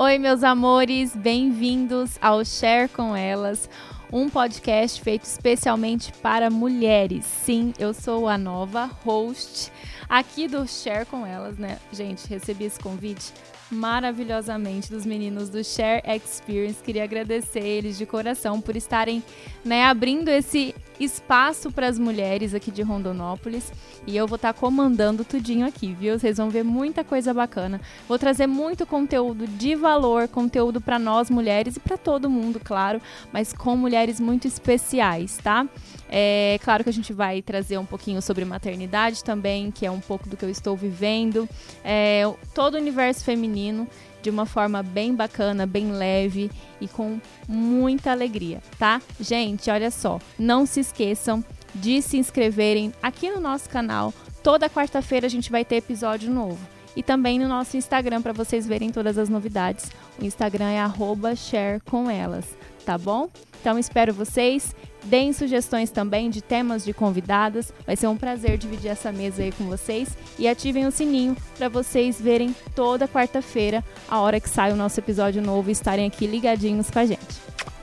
Oi, meus amores, bem-vindos ao Share com Elas, um podcast feito especialmente para mulheres. Sim, eu sou a nova host aqui do Share com Elas, né? Gente, recebi esse convite maravilhosamente dos meninos do Share Experience. Queria agradecer eles de coração por estarem né, abrindo esse espaço para as mulheres aqui de Rondonópolis. E eu vou estar tá comandando tudinho aqui, viu? Vocês vão ver muita coisa bacana. Vou trazer muito conteúdo de valor, conteúdo para nós mulheres e para todo mundo, claro, mas com mulheres muito especiais, tá? É claro que a gente vai trazer um pouquinho sobre maternidade também, que é um pouco do que eu estou vivendo. É, todo o universo feminino de uma forma bem bacana, bem leve e com muita alegria, tá? Gente, olha só, não se esqueçam de se inscreverem aqui no nosso canal. Toda quarta-feira a gente vai ter episódio novo. E também no nosso Instagram para vocês verem todas as novidades. O Instagram é @sharecomelas, tá bom? Então espero vocês. Deem sugestões também de temas de convidadas. Vai ser um prazer dividir essa mesa aí com vocês. E ativem o sininho para vocês verem toda quarta-feira, a hora que sai o nosso episódio novo, estarem aqui ligadinhos com a gente.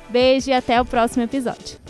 Beijo e até o próximo episódio.